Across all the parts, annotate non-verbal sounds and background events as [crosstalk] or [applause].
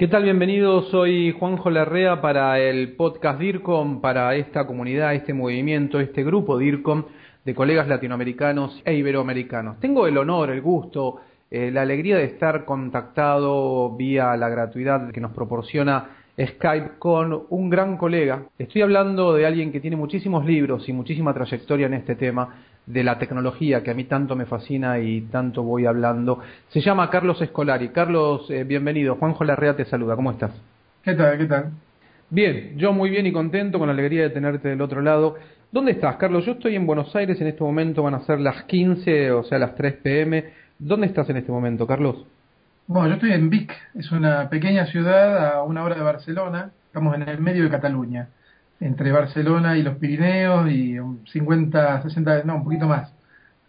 ¿Qué tal? Bienvenidos, soy Juanjo Larrea para el podcast DIRCOM, para esta comunidad, este movimiento, este grupo DIRCOM de colegas latinoamericanos e iberoamericanos. Tengo el honor, el gusto, eh, la alegría de estar contactado vía la gratuidad que nos proporciona Skype con un gran colega. Estoy hablando de alguien que tiene muchísimos libros y muchísima trayectoria en este tema de la tecnología que a mí tanto me fascina y tanto voy hablando. Se llama Carlos Escolari. Carlos, eh, bienvenido. Juanjo Larrea te saluda. ¿Cómo estás? ¿Qué tal? ¿Qué tal? Bien, yo muy bien y contento, con la alegría de tenerte del otro lado. ¿Dónde estás, Carlos? Yo estoy en Buenos Aires, en este momento van a ser las 15, o sea, las 3 pm. ¿Dónde estás en este momento, Carlos? Bueno, yo estoy en Vic, es una pequeña ciudad a una hora de Barcelona, estamos en el medio de Cataluña entre Barcelona y los Pirineos y 50, 60, no, un poquito más,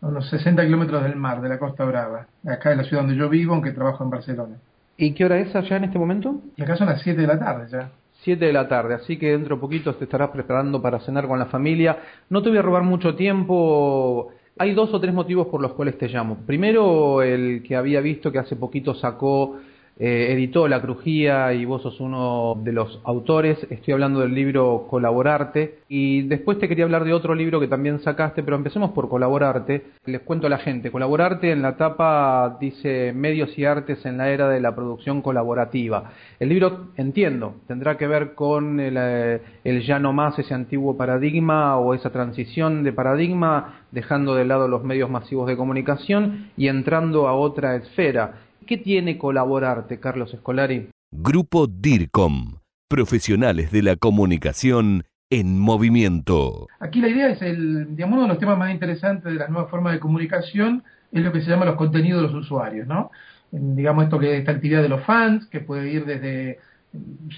unos 60 kilómetros del mar, de la Costa Brava, acá es la ciudad donde yo vivo, aunque trabajo en Barcelona. ¿Y qué hora es allá en este momento? Y acá son las 7 de la tarde ya. 7 de la tarde, así que dentro de poquito te estarás preparando para cenar con la familia. No te voy a robar mucho tiempo. Hay dos o tres motivos por los cuales te llamo. Primero, el que había visto que hace poquito sacó eh, editó La Crujía y vos sos uno de los autores. Estoy hablando del libro Colaborarte y después te quería hablar de otro libro que también sacaste, pero empecemos por Colaborarte. Les cuento a la gente, Colaborarte en la tapa dice Medios y Artes en la era de la producción colaborativa. El libro, entiendo, tendrá que ver con el, eh, el ya no más ese antiguo paradigma o esa transición de paradigma, dejando de lado los medios masivos de comunicación y entrando a otra esfera ¿Qué tiene colaborarte, Carlos Escolari? Grupo DIRCOM, profesionales de la comunicación en movimiento. Aquí la idea es el, digamos, uno de los temas más interesantes de las nuevas formas de comunicación es lo que se llama los contenidos de los usuarios, ¿no? Digamos esto que esta actividad de los fans, que puede ir desde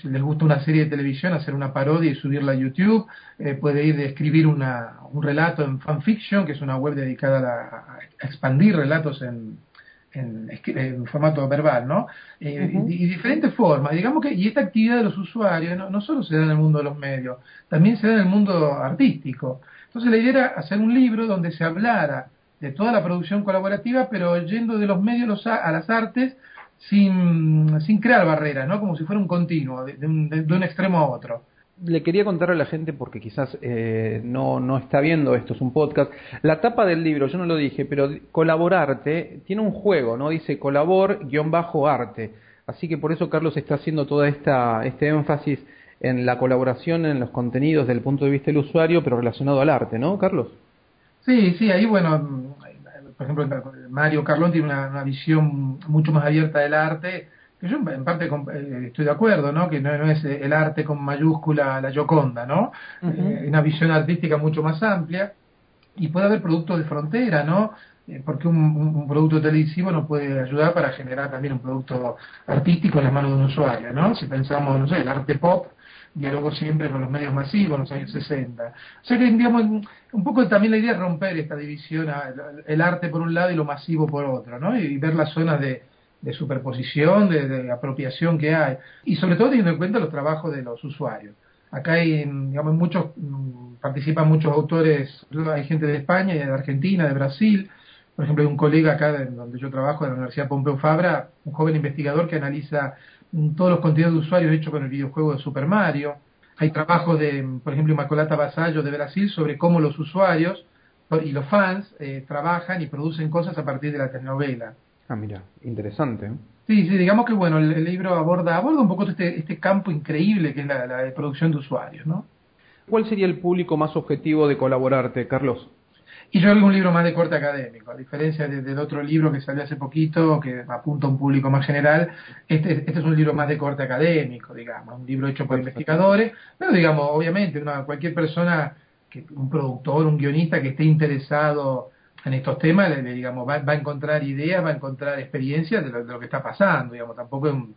si les gusta una serie de televisión, hacer una parodia y subirla a YouTube, eh, puede ir de escribir una, un relato en fanfiction, que es una web dedicada a expandir relatos en, en, formato verbal, ¿no? Eh, y, diferentes formas. Digamos que, y esta actividad de los usuarios no, no, solo se da en el mundo de los medios, también se da en el mundo artístico. Entonces la idea era hacer un libro donde se hablara de toda la producción colaborativa, pero yendo de los medios a las artes sin, sin crear barreras, ¿no? Como si fuera un continuo, de un extremo a otro le quería contar a la gente, porque quizás eh, no, no está viendo esto, es un podcast, la tapa del libro, yo no lo dije, pero colaborarte tiene un juego, ¿no? Dice colabor-arte. Así que por eso Carlos está haciendo toda esta este énfasis en la colaboración en los contenidos desde el punto de vista del usuario, pero relacionado al arte, ¿no, Carlos? Sí, sí, ahí bueno, por ejemplo, Mario Carlón tiene una, una visión mucho más abierta del arte yo en parte eh, estoy de acuerdo, ¿no? Que no, es el arte con mayúscula la Gioconda, ¿no? Eh, una visión artística mucho más amplia y puede haber productos de frontera, ¿no? Eh, porque un, producto televisivo nos puede ayudar para generar también un producto artístico en las manos de un usuario, ¿no? Si pensamos, no sé, el arte pop dialogó siempre con los medios masivos en los años 60. O sea que, digamos, un poco también la idea es romper esta división, el arte por un lado y lo masivo por otro, ¿no? Y ver las zonas de, de superposición, de, apropiación que hay, y sobre todo teniendo en cuenta los trabajos de los usuarios. Acá hay, digamos, muchos, mm, participan muchos autores, hay gente de España, de Argentina, de Brasil, por ejemplo, hay un colega acá donde yo trabajo, de la Universidad Pompeu Fabra, un joven investigador que analiza mm, todos los contenidos de usuarios hechos con el videojuego de Super Mario. Hay trabajos de, por ejemplo, Inmaculata Basallo de Brasil sobre cómo los usuarios y los fans eh, trabajan y producen cosas a partir de la telenovela. Ah, mira, interesante. Sí, sí, digamos que bueno, el, libro aborda, aborda un poco este, este campo increíble que es la, la producción de usuarios, ¿no? ¿Cuál sería el público más objetivo de colaborarte, Carlos? Y yo hago un libro más de corte académico, a diferencia del otro libro que salió hace poquito, que apunta a un público más general, este, este es un libro más de corte académico, digamos, un libro hecho por investigadores, pero digamos, obviamente, una, cualquier persona, que un productor, un guionista que esté interesado en estos temas, digamos, va, a encontrar ideas, va a encontrar experiencias de lo, que está pasando, digamos, tampoco es un,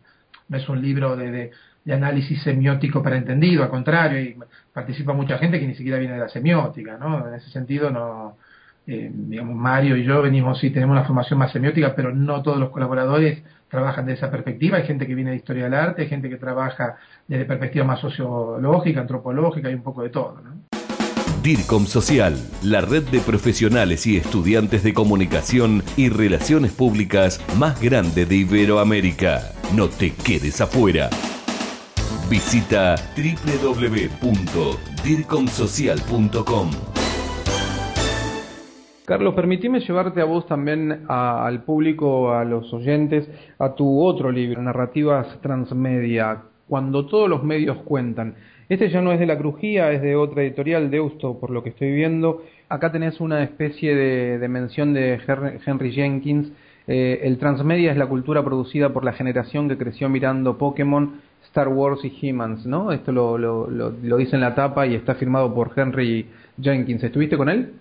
es un libro de, de análisis semiótico para entendido, al contrario, y participa mucha gente que ni siquiera viene de la semiótica, ¿no? En ese sentido, no, eh, digamos, Mario y yo venimos, sí, tenemos una formación más semiótica, pero no todos los colaboradores trabajan de esa perspectiva. Hay gente que viene de historia del arte, hay gente que trabaja desde perspectiva más sociológica, antropológica, y un poco de todo, ¿no? DIRCOM Social, la red de profesionales y estudiantes de comunicación y relaciones públicas más grande de Iberoamérica. No te quedes afuera. Visita www.dircomsocial.com. Carlos, permitime llevarte a vos también al público, a los oyentes, a tu otro libro, Narrativas Transmedia, cuando todos los medios cuentan. Este ya no es de la Crujía, es de otra editorial, Deusto, por lo que estoy viendo. Acá tenés una especie de, mención de Henry Jenkins. Eh, el transmedia es la cultura producida por la generación que creció mirando Pokémon, Star Wars y He-Mans, ¿no? Esto lo, lo, lo, dice en la tapa y está firmado por Henry Jenkins. ¿Estuviste con él?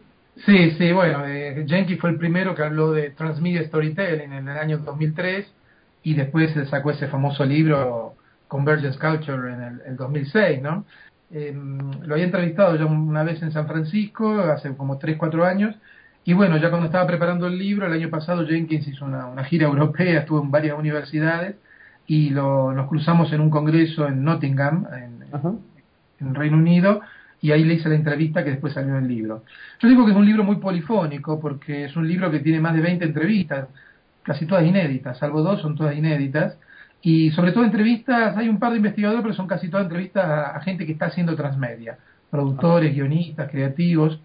Sí, sí, bueno, eh, Jenkins fue el primero que habló de Transmedia Storytelling en el año 2003 y después sacó ese famoso libro Convergence Culture en el, 2006, ¿no? Em, lo había entrevistado ya una vez en San Francisco, hace como 3, 4 años, y bueno, ya cuando estaba preparando el libro, el año pasado Jenkins hizo una, gira europea, estuvo en varias universidades, y lo, nos cruzamos en un congreso en Nottingham, en, en Reino Unido, y ahí le hice la entrevista que después salió en el libro. Yo digo que es un libro muy polifónico, porque es un libro que tiene más de 20 entrevistas, casi todas inéditas, salvo dos son todas inéditas, y sobre todo entrevistas, hay un par de investigadores, pero son casi todas entrevistas a, gente que está haciendo transmedia, productores, guionistas, creativos.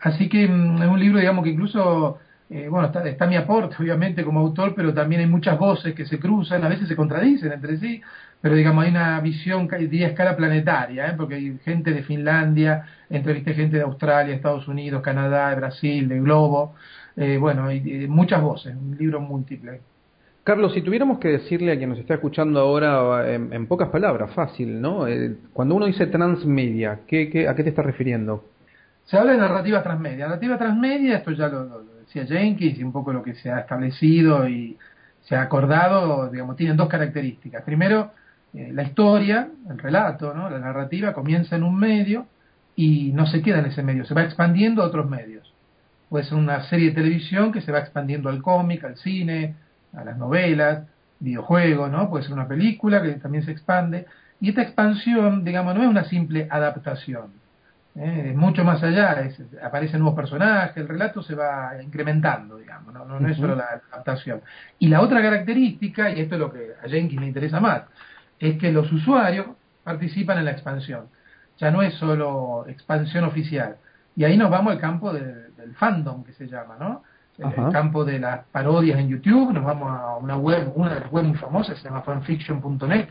Así que mm, es un libro, digamos, que incluso, eh, bueno, está, está mi aporte, [laughs] obviamente, como autor, pero también hay muchas voces que se cruzan, a veces se contradicen entre sí, pero digamos, hay una visión, diría, a escala planetaria, ¿eh? porque hay gente de Finlandia, entrevisté gente de Australia, Estados Unidos, Canadá, Brasil, de Globo, eh, bueno, hay muchas voces, un libro múltiple. Carlos, si tuviéramos que decirle a quien nos está escuchando ahora en, pocas palabras, fácil, ¿no? Eh, cuando uno dice transmedia, ¿qué, a qué te está refiriendo? Se habla de narrativa transmedia. Narrativa transmedia, esto ya lo, decía Jenkins y un poco lo que se ha establecido y se ha acordado, digamos, tienen dos características. Primero, eh, la historia, el relato, ¿no? La narrativa comienza en un medio y no se queda en ese medio, se va expandiendo a otros medios. Puede ser una serie de televisión que se va expandiendo al cómic, al cine, a las novelas, videojuegos, ¿no? Puede ser una película que también se expande. Y esta expansión, digamos, no es una simple adaptación. ¿eh? Es mucho más allá, aparecen nuevos personajes, el relato se va incrementando, digamos, no, no, es solo la adaptación. Y la otra característica, y esto es lo que a Jenkins le interesa más, es que los usuarios participan en la expansión. Ya no es solo expansión oficial. Y ahí nos vamos al campo del fandom, que se llama, ¿no? En el campo de las parodias en YouTube, nos vamos a una web, una de las webs muy famosas, se llama fanfiction.net,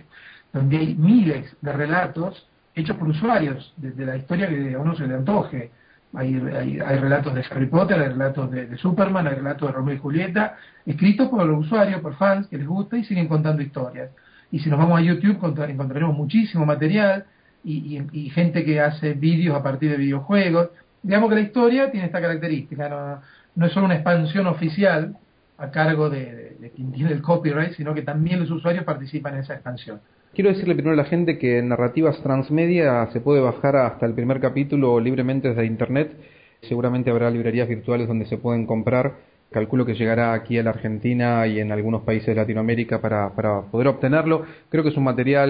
donde hay miles de relatos hechos por usuarios, de, la historia que a uno se le antoje. Hay, hay, relatos de Harry Potter, hay relatos de, Superman, hay relatos de Romeo y Julieta, escritos por los usuarios, por fans que les gusta y siguen contando historias. Y si nos vamos a YouTube encontraremos muchísimo material y, y gente que hace vídeos a partir de videojuegos. Digamos que la historia tiene esta característica, ¿no? No es solo una expansión oficial a cargo de, quien tiene el copyright, sino que también los usuarios participan en esa expansión. Quiero decirle primero a la gente que en Narrativas Transmedia se puede bajar hasta el primer capítulo libremente desde Internet. Seguramente habrá librerías virtuales donde se pueden comprar calculo que llegará aquí a la Argentina y en algunos países de Latinoamérica para, para poder obtenerlo. Creo que es un material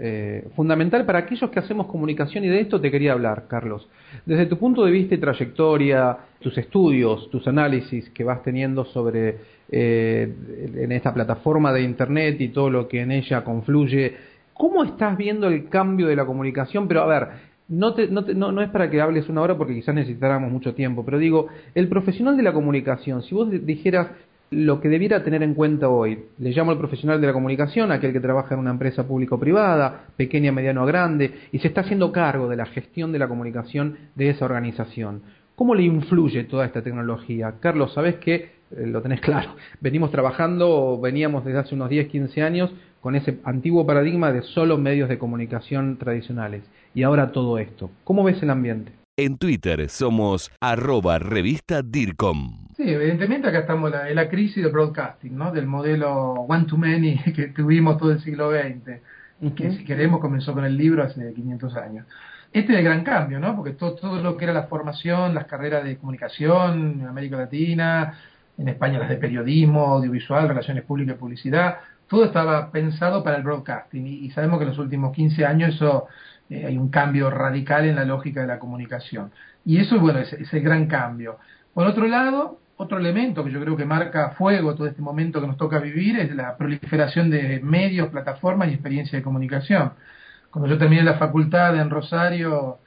eh, fundamental para aquellos que hacemos comunicación y de esto te quería hablar, Carlos. Desde tu punto de vista y trayectoria, tus estudios, tus análisis que vas teniendo sobre eh, en esta plataforma de Internet y todo lo que en ella confluye, ¿cómo estás viendo el cambio de la comunicación? Pero a ver, no, te, no, no, es para que hables una hora porque quizás necesitáramos mucho tiempo, pero digo, el profesional de la comunicación, si vos dijeras lo que debiera tener en cuenta hoy, le llamo al profesional de la comunicación, aquel que trabaja en una empresa público-privada, pequeña, mediano o grande, y se está haciendo cargo de la gestión de la comunicación de esa organización. ¿Cómo le influye toda esta tecnología? Carlos, sabes que, lo tenés claro, [laughs] venimos trabajando, veníamos desde hace unos 10, 15 años con ese antiguo paradigma de solo medios de comunicación tradicionales. Y ahora todo esto. ¿Cómo ves el ambiente? En Twitter somos arroba revista DIRCOM. Sí, evidentemente acá estamos en la, crisis del broadcasting, ¿no? del modelo one to many [laughs] que tuvimos todo el siglo XX. que si queremos comenzó con el libro hace 500 años. Este es el gran cambio, ¿no? Porque todo, todo lo que era la formación, las carreras de comunicación en América Latina, en España las de periodismo, audiovisual, relaciones públicas y publicidad, todo estaba pensado para el broadcasting y, sabemos que en los últimos 15 años eso eh, hay un cambio radical en la lógica de la comunicación. Y eso, bueno, es, es el gran cambio. Por otro lado, otro elemento que yo creo que marca fuego todo este momento que nos toca vivir es la proliferación de medios, plataformas y experiencia de comunicación. Cuando yo terminé la facultad en Rosario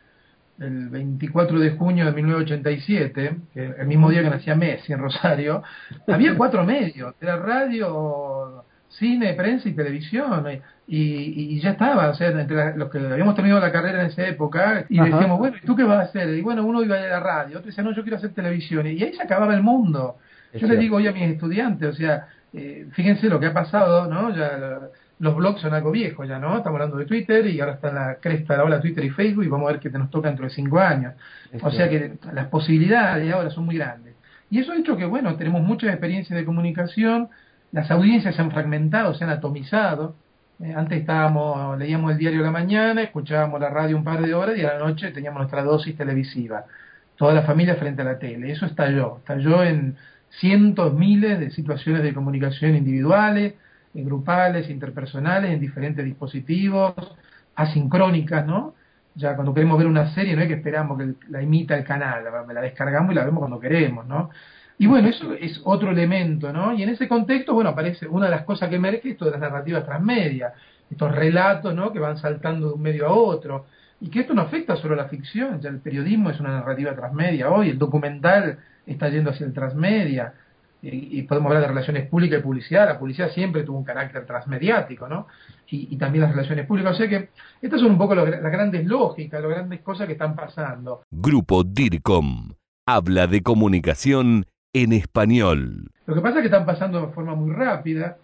el 24 de junio de 1987, que el mismo día que nacía Messi en Rosario, [laughs] había cuatro medios, era radio, cine, prensa y televisión, y, ya estaba, o sea, entre los que habíamos terminado la carrera en esa época, y decíamos, bueno, ¿y tú qué vas a hacer? Y bueno, uno iba a la radio, otro decía, no, yo quiero hacer televisión, y ahí se acababa el mundo. yo le digo hoy a mis estudiantes, o sea, eh, fíjense lo que ha pasado, ¿no? Ya los blogs son algo viejo ya, ¿no? Estamos hablando de Twitter y ahora está en la cresta de la ola Twitter y Facebook y vamos a ver qué nos toca dentro de cinco años. o sea que las posibilidades ahora son muy grandes. Y eso ha hecho que, bueno, tenemos muchas experiencias de comunicación, las audiencias se han fragmentado, se han atomizado. Eh, antes estábamos, leíamos el diario de la mañana, escuchábamos la radio un par de horas y a la noche teníamos nuestra dosis televisiva. Toda la familia frente a la tele. Eso estalló. Estalló en cientos, miles de situaciones de comunicación individuales, grupales, interpersonales, en diferentes dispositivos, asincrónicas, ¿no? Ya cuando queremos ver una serie no es que esperamos que la imita el canal, la, la descargamos y la vemos cuando queremos, ¿no? Y bueno, eso es otro elemento, ¿no? Y en ese contexto, bueno, aparece una de las cosas que emerge esto de las narrativas transmedia, estos relatos, ¿no? Que van saltando de un medio a otro. Y que esto no afecta solo a la ficción, ya el periodismo es una narrativa transmedia hoy, el documental está yendo hacia el transmedia, y, podemos hablar de relaciones públicas y publicidad, la publicidad siempre tuvo un carácter transmediático, ¿no? Y, también las relaciones públicas. O sea que estas son un poco las grandes lógicas, las grandes cosas que están pasando. Grupo DIRCOM habla de comunicación en español. Lo que pasa es que están pasando de forma muy rápida.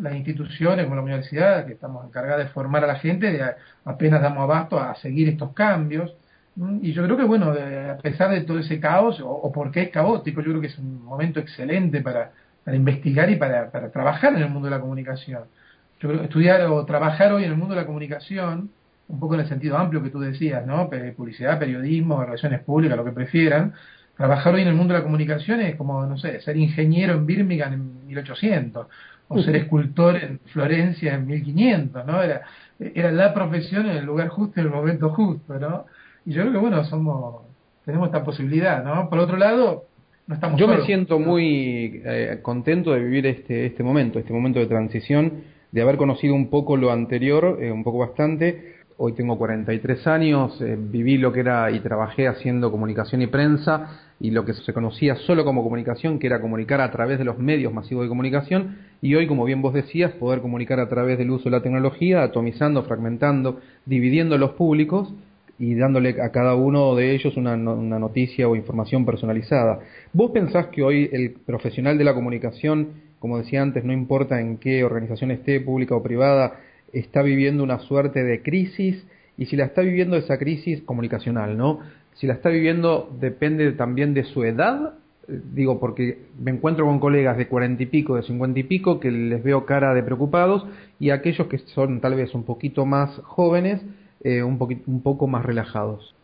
Las instituciones como la universidad, que estamos encargadas de formar a la gente, apenas damos abasto a seguir estos cambios. Y yo creo que, bueno, a pesar de todo ese caos, o, porque es caótico, yo creo que es un momento excelente para, para investigar y para, para, trabajar en el mundo de la comunicación. Yo creo que estudiar o trabajar hoy en el mundo de la comunicación, un poco en el sentido amplio que tú decías, ¿no? Publicidad, periodismo, relaciones públicas, lo que prefieran. Trabajar hoy en el mundo de la comunicación es como, no sé, ser ingeniero en Birmingham en 1800 o ser escultor en Florencia en 1500, ¿no? Era, era la profesión en el lugar justo en el momento justo, ¿no? Y yo creo que, bueno, somos tenemos esta posibilidad, ¿no? Por otro lado, no estamos Yo me siento muy eh, contento de vivir este, este momento, este momento de transición, de haber conocido un poco lo anterior, eh, un poco bastante. Hoy tengo 43 años, eh, viví lo que era y trabajé haciendo comunicación y prensa y lo que se conocía solo como comunicación, que era comunicar a través de los medios masivos de comunicación, y hoy, como bien vos decías, poder comunicar a través del uso de la tecnología, atomizando, fragmentando, dividiendo los públicos y dándole a cada uno de ellos una, una, noticia o información personalizada. ¿Vos pensás que hoy el profesional de la comunicación, como decía antes, no importa en qué organización esté, pública o privada, está viviendo una suerte de crisis? Y si la está viviendo esa crisis comunicacional, ¿no? Si la está viviendo depende también de su edad, eh, digo, porque me encuentro con colegas de cuarenta y pico, de cincuenta y pico, que les veo cara de preocupados, y aquellos que son tal vez un poquito más jóvenes, eh, un, poquito, un poco más relajados?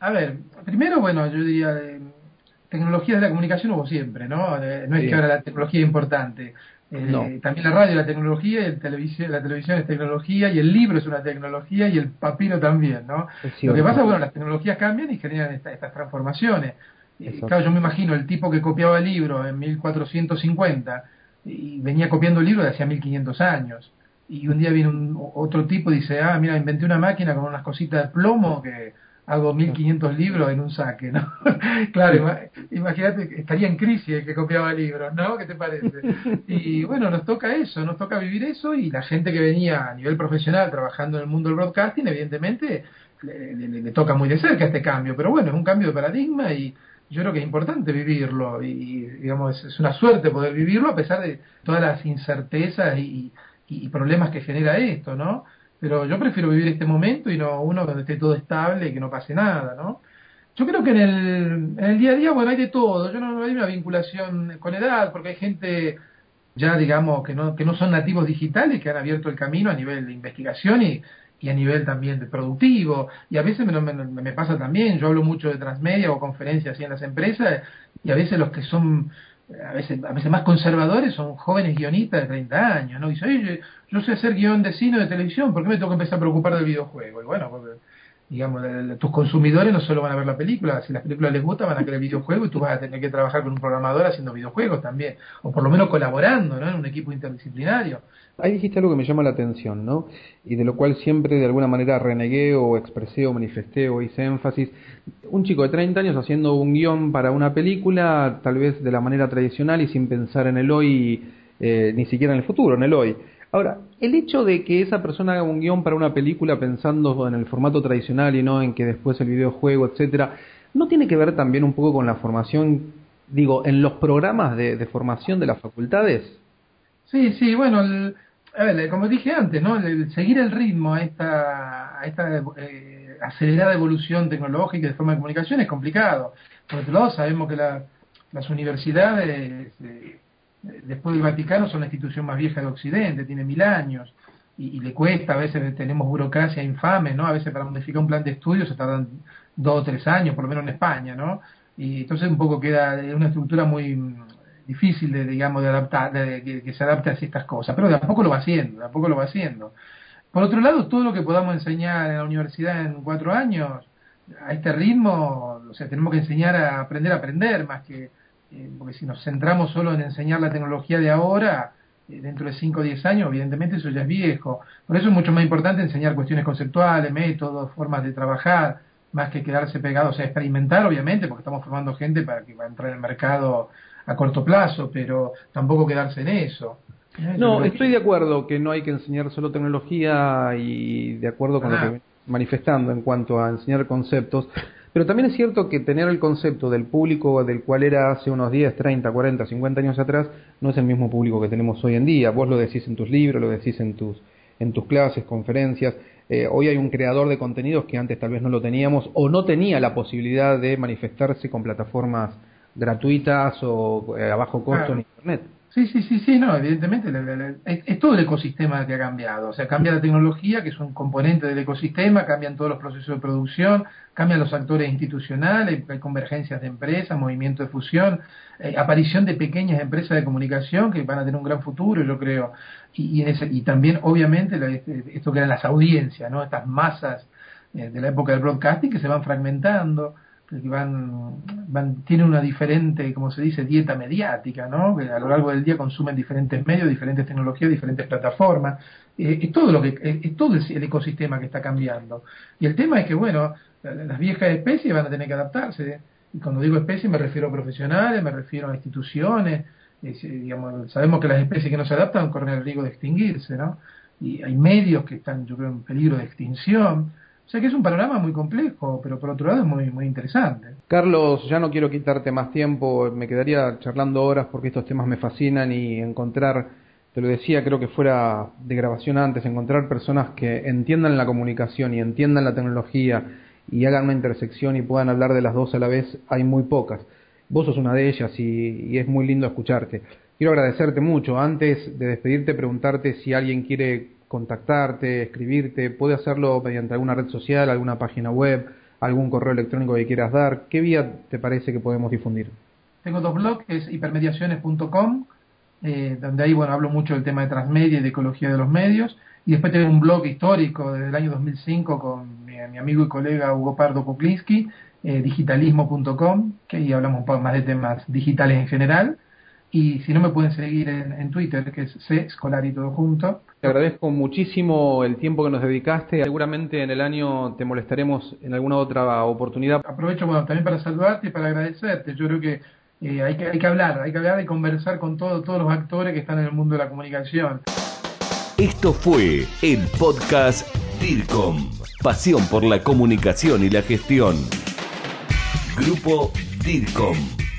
A ver, primero, bueno, yo diría, eh, tecnologías de la comunicación hubo siempre, ¿no? Eh, no es que ahora la tecnología es importante. Eh, también la radio es la tecnología, y el televisión, la televisión es tecnología, y el libro es una tecnología, y el papiro también, ¿no? Lo que pasa, bueno, las tecnologías cambian y generan estas transformaciones. claro, yo me imagino el tipo que copiaba el libro en 1450 y venía copiando el libro de hacía 1500 años y un día viene un, otro tipo y dice, ah, mira, inventé una máquina con unas cositas de plomo que hago 1500 libros en un saque, ¿no? [laughs] claro, imagínate, estaría en crisis el que copiaba libros, ¿no? ¿Qué te parece? [laughs] Y bueno, nos toca eso, nos toca vivir eso y la gente que venía a nivel profesional trabajando en el mundo del broadcasting, evidentemente le, toca muy de cerca este cambio, pero bueno, es un cambio de paradigma y yo creo que es importante vivirlo y digamos es una suerte poder vivirlo a pesar de todas las incertezas y, y, problemas que genera esto, ¿no? Pero yo prefiero vivir este momento y no uno donde esté todo estable y que no pase nada, ¿no? Yo creo que en el, día a día, bueno, hay de todo. Yo no, no hay una vinculación con edad, porque hay gente ya digamos que no, que no son nativos digitales, que han abierto el camino a nivel de investigación y, y a nivel también de productivo. Y a veces me, me, me, pasa también, yo hablo mucho de transmedia o conferencias así en las empresas, y a veces los que son a veces, a veces más conservadores son jóvenes guionistas de 30 años, ¿no? Dice, oye, yo sé hacer guion de cine de televisión, ¿por qué me tengo que empezar a preocupar del videojuego? Y bueno, porque digamos, tus consumidores no solo van a ver la película, si las películas les gusta van a querer videojuegos y tú vas a tener que trabajar con un programador haciendo videojuegos también, o por lo menos colaborando, ¿no? En un equipo interdisciplinario. Ahí dijiste algo que me llama la atención, ¿no? Y de lo cual siempre de alguna manera renegué o expresé o manifesté o hice énfasis. Un chico de 30 años haciendo un guion para una película, tal vez de la manera tradicional y sin pensar en el hoy, eh, ni siquiera en el futuro, en el hoy. Ahora, el hecho de que esa persona haga un guion para una película pensando en el formato tradicional y no en que después el videojuego, etcétera, ¿no tiene que ver también un poco con la formación, digo, en los programas de, formación de las facultades? Sí, sí, bueno, a ver, como dije antes, ¿no? El, seguir el ritmo a esta, eh, acelerada evolución tecnológica de forma de comunicación es complicado. Por otro lado, sabemos que las universidades eh, después del Vaticano son la institución más vieja de Occidente, tiene mil años, y, le cuesta, a veces tenemos burocracia infame, ¿no? A veces para modificar un plan de estudios se tardan dos o tres años, por lo menos en España, ¿no? Y entonces un poco queda una estructura muy mm, difícil de, digamos, de adaptar, de, que, se adapte a estas cosas, pero de a poco lo va haciendo, de a poco lo va haciendo. Por otro lado, todo lo que podamos enseñar en la universidad en cuatro años, a este ritmo, o sea, tenemos que enseñar a aprender a aprender más que eh, porque si nos centramos solo en enseñar la tecnología de ahora, eh, dentro de 5 o 10 años, evidentemente eso ya es viejo. Por eso es mucho más importante enseñar cuestiones conceptuales, métodos, formas de trabajar, más que quedarse pegados a experimentar, obviamente, porque estamos formando gente para que va a entrar en el mercado a corto plazo, pero tampoco quedarse en eso. ¿Eh? No, estoy de acuerdo que no hay que enseñar solo tecnología y de acuerdo con lo que manifestando en cuanto a enseñar conceptos, pero también es cierto que tener el concepto del público del cual era hace unos 10, 30, 40, 50 años atrás no es el mismo público que tenemos hoy en día. Vos lo decís en tus libros, lo decís en tus, en tus clases, conferencias. Eh, hoy hay un creador de contenidos que antes tal vez no lo teníamos o no tenía la posibilidad de manifestarse con plataformas gratuitas o eh, a bajo costo en Internet. Sí, sí, sí, sí, no, evidentemente es, todo el ecosistema que ha cambiado. O sea, cambia la tecnología, que es un componente del ecosistema, cambian todos los procesos de producción, cambian los actores institucionales, hay convergencias de empresas, movimiento de fusión, eh, aparición de pequeñas empresas de comunicación que van a tener un gran futuro, yo creo. Y, y, y también, obviamente, este, esto que eran las audiencias, ¿no? Estas masas eh, de la época del broadcasting que se van fragmentando que van, van, tienen una diferente, como se dice, dieta mediática, ¿no? Que a lo largo del día consumen diferentes medios, diferentes tecnologías, diferentes plataformas. Eh, es todo lo que, es, todo el, ecosistema que está cambiando. Y el tema es que, bueno, las viejas especies van a tener que adaptarse. Y cuando digo especies me refiero a profesionales, me refiero a instituciones. digamos, sabemos que las especies que no se adaptan corren el riesgo de extinguirse, ¿no? Y hay medios que están, yo creo, en peligro de extinción. O sea que es un panorama muy complejo, pero por otro lado es muy, muy interesante. Carlos, ya no quiero quitarte más tiempo, me quedaría charlando horas porque estos temas me fascinan y encontrar, te lo decía, creo que fuera de grabación antes, encontrar personas que entiendan la comunicación y entiendan la tecnología y hagan una intersección y puedan hablar de las dos a la vez, hay muy pocas. Vos sos una de ellas y, y es muy lindo escucharte. Quiero agradecerte mucho. Antes de despedirte, preguntarte si alguien quiere contactarte, escribirte, puede hacerlo mediante alguna red social, alguna página web, algún correo electrónico que quieras dar. ¿Qué vía te parece que podemos difundir? Tengo dos blogs, es hipermediaciones.com, eh, donde ahí bueno hablo mucho del tema de transmedia y de ecología de los medios, y después tengo un blog histórico desde el año 2005 con mi, amigo y colega Hugo Pardo Kuklinski, eh, digitalismo.com, que ahí hablamos un poco más de temas digitales en general, y si no me pueden seguir en, Twitter, que es C, escolar y todo junto. Te agradezco muchísimo el tiempo que nos dedicaste. Seguramente en el año te molestaremos en alguna otra oportunidad. Aprovecho bueno, también para saludarte y para agradecerte. Yo creo que, eh, hay que hay que hablar, hay que hablar y conversar con todo, todos los actores que están en el mundo de la comunicación. Esto fue el podcast DIRCOM, pasión por la comunicación y la gestión. Grupo DIRCOM.